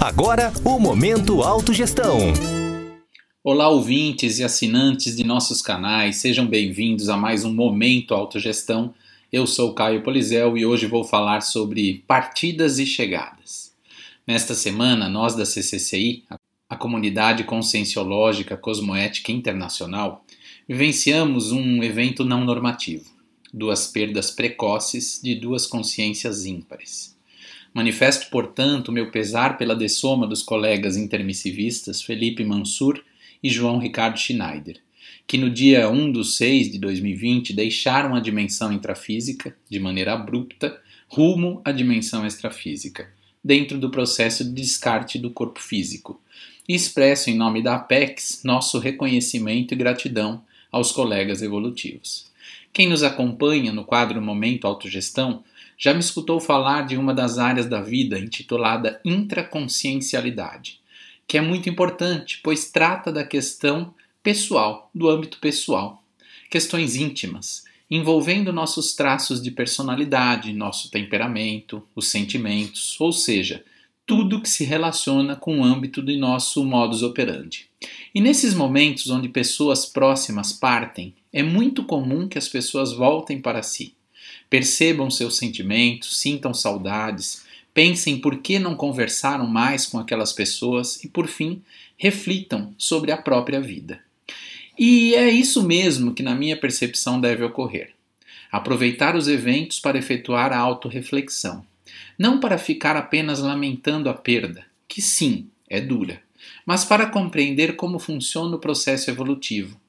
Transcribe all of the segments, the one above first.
Agora, o Momento Autogestão. Olá, ouvintes e assinantes de nossos canais, sejam bem-vindos a mais um Momento Autogestão. Eu sou Caio Polizel e hoje vou falar sobre partidas e chegadas. Nesta semana, nós da CCCI, a Comunidade Conscienciológica Cosmoética Internacional, vivenciamos um evento não normativo, duas perdas precoces de duas consciências ímpares. Manifesto, portanto, meu pesar pela dessoma dos colegas intermissivistas Felipe Mansur e João Ricardo Schneider, que no dia 1 de 6 de 2020 deixaram a dimensão intrafísica, de maneira abrupta, rumo à dimensão extrafísica, dentro do processo de descarte do corpo físico, e expresso em nome da Apex nosso reconhecimento e gratidão aos colegas evolutivos. Quem nos acompanha no quadro Momento Autogestão já me escutou falar de uma das áreas da vida intitulada intraconsciencialidade, que é muito importante, pois trata da questão pessoal, do âmbito pessoal, questões íntimas, envolvendo nossos traços de personalidade, nosso temperamento, os sentimentos, ou seja, tudo que se relaciona com o âmbito de nosso modus operandi. E nesses momentos onde pessoas próximas partem, é muito comum que as pessoas voltem para si Percebam seus sentimentos, sintam saudades, pensem por que não conversaram mais com aquelas pessoas e, por fim, reflitam sobre a própria vida. E é isso mesmo que, na minha percepção, deve ocorrer. Aproveitar os eventos para efetuar a autorreflexão, não para ficar apenas lamentando a perda, que sim, é dura, mas para compreender como funciona o processo evolutivo,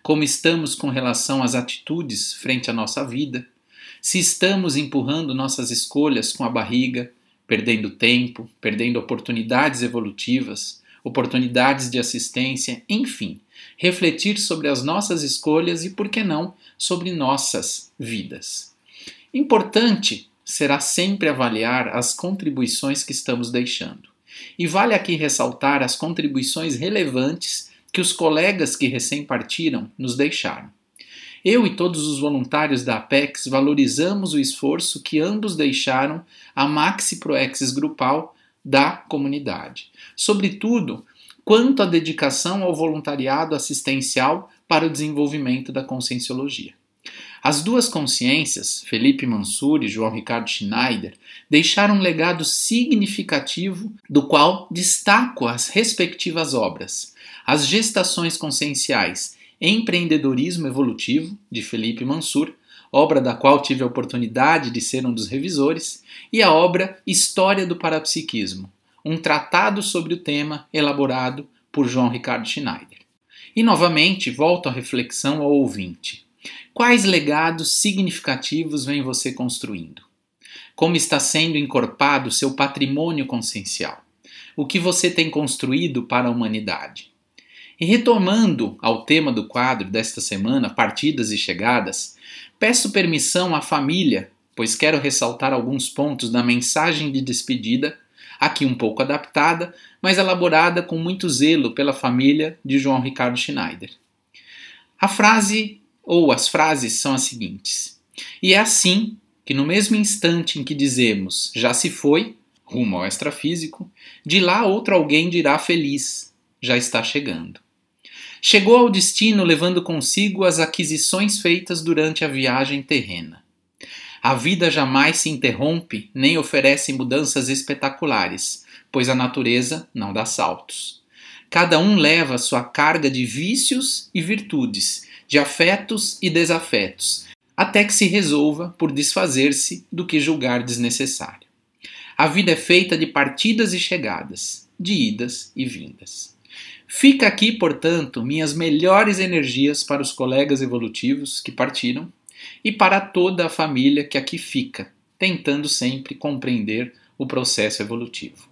como estamos com relação às atitudes frente à nossa vida, se estamos empurrando nossas escolhas com a barriga, perdendo tempo, perdendo oportunidades evolutivas, oportunidades de assistência, enfim, refletir sobre as nossas escolhas e, por que não, sobre nossas vidas. Importante será sempre avaliar as contribuições que estamos deixando. E vale aqui ressaltar as contribuições relevantes que os colegas que recém partiram nos deixaram. Eu e todos os voluntários da Apex valorizamos o esforço que ambos deixaram à Maxi Proexis grupal da comunidade. Sobretudo, quanto à dedicação ao voluntariado assistencial para o desenvolvimento da conscienciologia. As duas consciências, Felipe Mansur e João Ricardo Schneider, deixaram um legado significativo do qual destaco as respectivas obras, as gestações conscienciais Empreendedorismo Evolutivo, de Felipe Mansur, obra da qual tive a oportunidade de ser um dos revisores, e a obra História do Parapsiquismo, um tratado sobre o tema elaborado por João Ricardo Schneider. E novamente volto à reflexão ao ouvinte. Quais legados significativos vem você construindo? Como está sendo encorpado seu patrimônio consciencial? O que você tem construído para a humanidade? E retomando ao tema do quadro desta semana, partidas e chegadas, peço permissão à família, pois quero ressaltar alguns pontos da mensagem de despedida, aqui um pouco adaptada, mas elaborada com muito zelo pela família de João Ricardo Schneider. A frase ou as frases são as seguintes: E é assim que, no mesmo instante em que dizemos já se foi, rumo ao extrafísico, de lá outro alguém dirá feliz, já está chegando. Chegou ao destino levando consigo as aquisições feitas durante a viagem terrena. A vida jamais se interrompe nem oferece mudanças espetaculares, pois a natureza não dá saltos. Cada um leva sua carga de vícios e virtudes, de afetos e desafetos, até que se resolva por desfazer-se do que julgar desnecessário. A vida é feita de partidas e chegadas, de idas e vindas. Fica aqui, portanto, minhas melhores energias para os colegas evolutivos que partiram e para toda a família que aqui fica, tentando sempre compreender o processo evolutivo.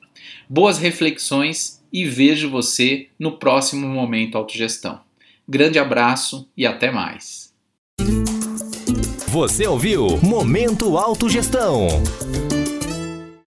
Boas reflexões e vejo você no próximo Momento Autogestão. Grande abraço e até mais. Você ouviu Momento Autogestão.